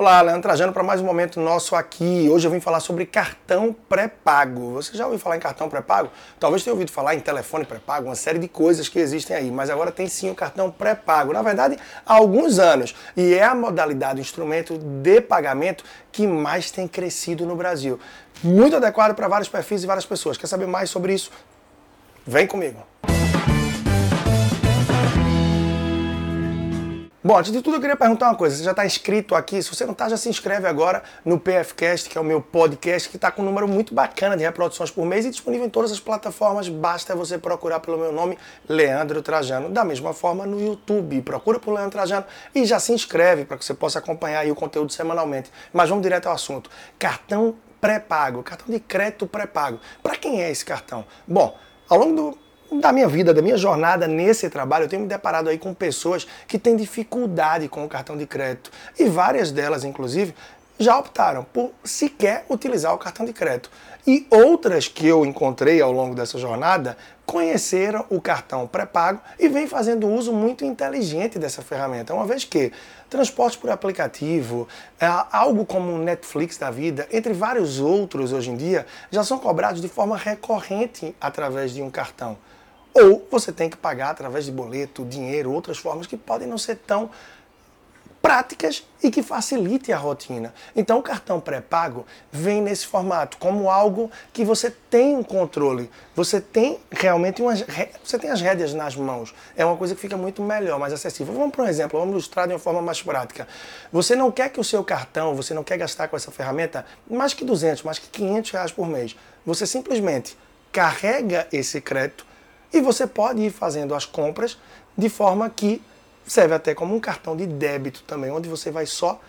Olá, Leandro Trajano para mais um momento nosso aqui. Hoje eu vim falar sobre cartão pré-pago. Você já ouviu falar em cartão pré-pago? Talvez tenha ouvido falar em telefone pré-pago, uma série de coisas que existem aí, mas agora tem sim o cartão pré-pago. Na verdade, há alguns anos. E é a modalidade, o instrumento de pagamento que mais tem crescido no Brasil. Muito adequado para vários perfis e várias pessoas. Quer saber mais sobre isso? Vem comigo. Bom, antes de tudo eu queria perguntar uma coisa. Você já está inscrito aqui? Se você não está, já se inscreve agora no PFcast, que é o meu podcast, que está com um número muito bacana de reproduções por mês e disponível em todas as plataformas. Basta você procurar pelo meu nome, Leandro Trajano. Da mesma forma no YouTube. Procura por Leandro Trajano e já se inscreve para que você possa acompanhar o conteúdo semanalmente. Mas vamos direto ao assunto. Cartão pré-pago, cartão de crédito pré-pago. Para quem é esse cartão? Bom, ao longo do da minha vida, da minha jornada nesse trabalho, eu tenho me deparado aí com pessoas que têm dificuldade com o cartão de crédito. E várias delas, inclusive, já optaram por sequer utilizar o cartão de crédito. E outras que eu encontrei ao longo dessa jornada conheceram o cartão pré-pago e vem fazendo uso muito inteligente dessa ferramenta, uma vez que transporte por aplicativo, é algo como o Netflix da vida, entre vários outros hoje em dia, já são cobrados de forma recorrente através de um cartão. Ou você tem que pagar através de boleto, dinheiro, outras formas que podem não ser tão práticas e que facilite a rotina. Então o cartão pré-pago vem nesse formato como algo que você tem um controle, você tem realmente umas você tem as rédeas nas mãos. É uma coisa que fica muito melhor, mais acessível. Vamos para um exemplo, vamos ilustrar de uma forma mais prática. Você não quer que o seu cartão, você não quer gastar com essa ferramenta mais que 200, mais que 500 reais por mês. Você simplesmente carrega esse crédito e você pode ir fazendo as compras de forma que serve até como um cartão de débito também, onde você vai só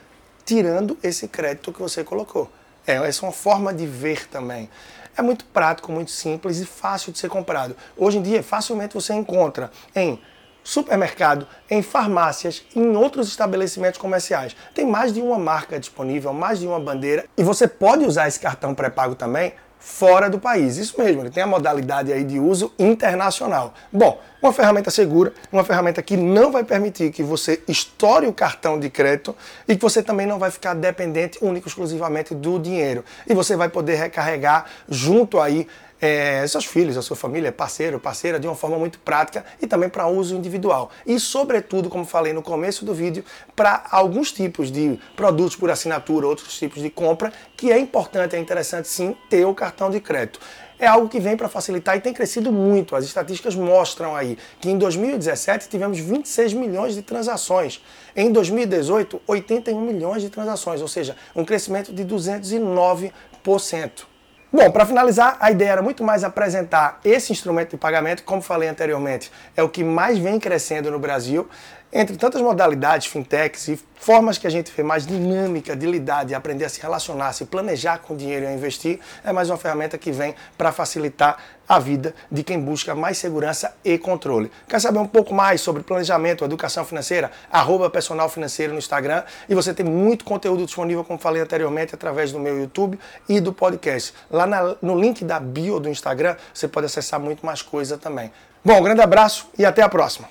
tirando esse crédito que você colocou. É, essa é uma forma de ver também. É muito prático, muito simples e fácil de ser comprado. Hoje em dia, facilmente você encontra em supermercado, em farmácias, em outros estabelecimentos comerciais. Tem mais de uma marca disponível, mais de uma bandeira, e você pode usar esse cartão pré-pago também fora do país. Isso mesmo, ele tem a modalidade aí de uso internacional. Bom, uma ferramenta segura, uma ferramenta que não vai permitir que você estoure o cartão de crédito e que você também não vai ficar dependente único exclusivamente do dinheiro. E você vai poder recarregar junto aí é, seus filhos, a sua família, parceiro, parceira, de uma forma muito prática e também para uso individual. E, sobretudo, como falei no começo do vídeo, para alguns tipos de produtos por assinatura, outros tipos de compra, que é importante, é interessante sim ter o cartão de crédito é algo que vem para facilitar e tem crescido muito. As estatísticas mostram aí que em 2017 tivemos 26 milhões de transações. Em 2018, 81 milhões de transações, ou seja, um crescimento de 209%. Bom, para finalizar, a ideia era muito mais apresentar esse instrumento de pagamento, como falei anteriormente, é o que mais vem crescendo no Brasil. Entre tantas modalidades, fintechs e formas que a gente vê mais dinâmica de lidar, de aprender a se relacionar, se planejar com o dinheiro e a investir, é mais uma ferramenta que vem para facilitar a vida de quem busca mais segurança e controle. Quer saber um pouco mais sobre planejamento, educação financeira? Arroba personal financeiro no Instagram e você tem muito conteúdo disponível, como falei anteriormente, através do meu YouTube e do podcast. Lá na, no link da bio do Instagram você pode acessar muito mais coisa também. Bom, um grande abraço e até a próxima.